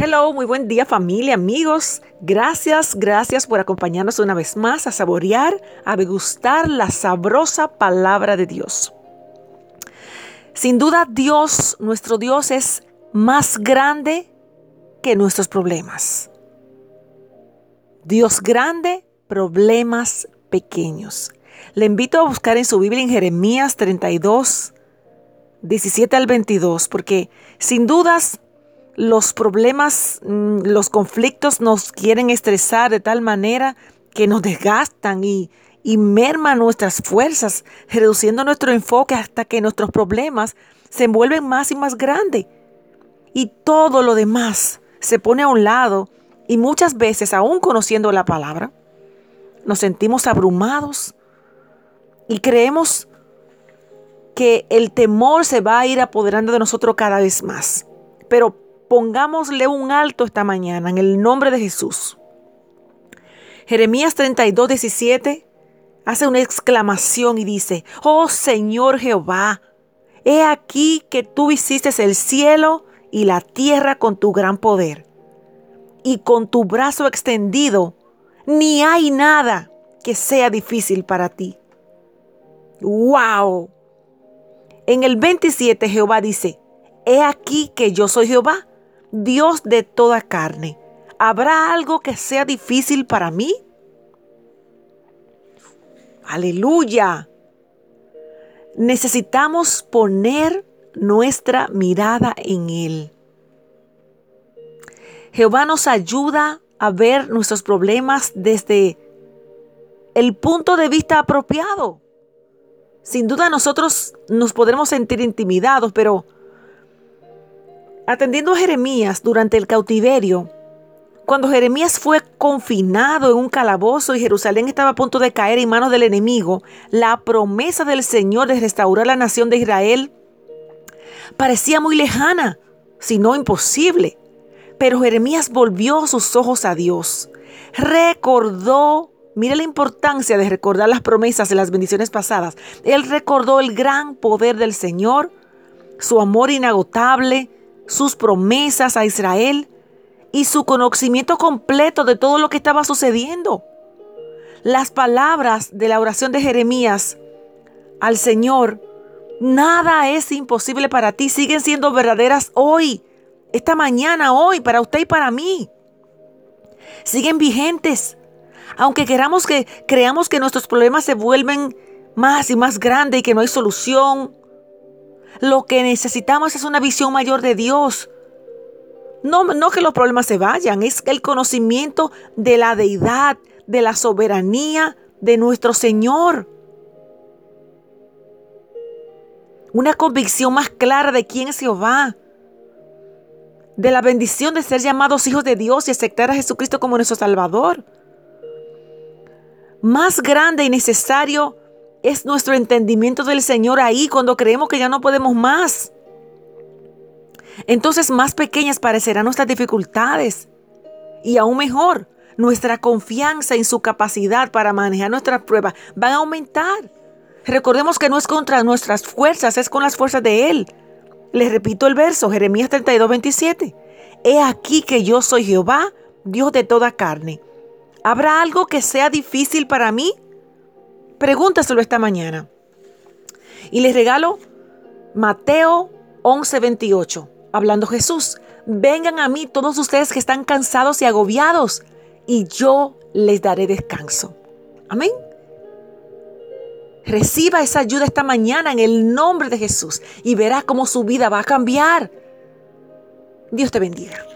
Hello, muy buen día familia, amigos. Gracias, gracias por acompañarnos una vez más a saborear, a degustar la sabrosa palabra de Dios. Sin duda Dios, nuestro Dios es más grande que nuestros problemas. Dios grande, problemas pequeños. Le invito a buscar en su Biblia en Jeremías 32, 17 al 22, porque sin dudas los problemas, mm, los conflictos nos quieren estresar de tal manera que nos desgastan y, y merman nuestras fuerzas, reduciendo nuestro enfoque hasta que nuestros problemas se envuelven más y más grandes. Y todo lo demás se pone a un lado y muchas veces, aún conociendo la palabra, nos sentimos abrumados y creemos que el temor se va a ir apoderando de nosotros cada vez más. Pero pongámosle un alto esta mañana en el nombre de Jesús. Jeremías 32, 17 hace una exclamación y dice, oh Señor Jehová, he aquí que tú hiciste el cielo y la tierra con tu gran poder. Y con tu brazo extendido, ni hay nada que sea difícil para ti. ¡Wow! En el 27 Jehová dice, He aquí que yo soy Jehová, Dios de toda carne, ¿habrá algo que sea difícil para mí? Aleluya. Necesitamos poner nuestra mirada en Él. Jehová nos ayuda a ver nuestros problemas desde el punto de vista apropiado. Sin duda nosotros nos podremos sentir intimidados, pero Atendiendo a Jeremías durante el cautiverio, cuando Jeremías fue confinado en un calabozo y Jerusalén estaba a punto de caer en manos del enemigo, la promesa del Señor de restaurar la nación de Israel parecía muy lejana, si no imposible. Pero Jeremías volvió sus ojos a Dios. Recordó, mire la importancia de recordar las promesas de las bendiciones pasadas. Él recordó el gran poder del Señor, su amor inagotable, sus promesas a Israel y su conocimiento completo de todo lo que estaba sucediendo. Las palabras de la oración de Jeremías al Señor, nada es imposible para ti, siguen siendo verdaderas hoy, esta mañana, hoy, para usted y para mí. Siguen vigentes. Aunque queramos que creamos que nuestros problemas se vuelven más y más grandes y que no hay solución, lo que necesitamos es una visión mayor de Dios. No, no que los problemas se vayan, es el conocimiento de la deidad, de la soberanía de nuestro Señor. Una convicción más clara de quién es Jehová. De la bendición de ser llamados hijos de Dios y aceptar a Jesucristo como nuestro Salvador. Más grande y necesario es nuestro entendimiento del Señor ahí cuando creemos que ya no podemos más. Entonces más pequeñas parecerán nuestras dificultades. Y aún mejor, nuestra confianza en su capacidad para manejar nuestras pruebas van a aumentar. Recordemos que no es contra nuestras fuerzas, es con las fuerzas de Él. Les repito el verso, Jeremías 32, 27. He aquí que yo soy Jehová, Dios de toda carne. ¿Habrá algo que sea difícil para mí? Pregúntaselo esta mañana. Y les regalo Mateo 11:28, hablando Jesús. Vengan a mí todos ustedes que están cansados y agobiados, y yo les daré descanso. Amén. Reciba esa ayuda esta mañana en el nombre de Jesús y verá cómo su vida va a cambiar. Dios te bendiga.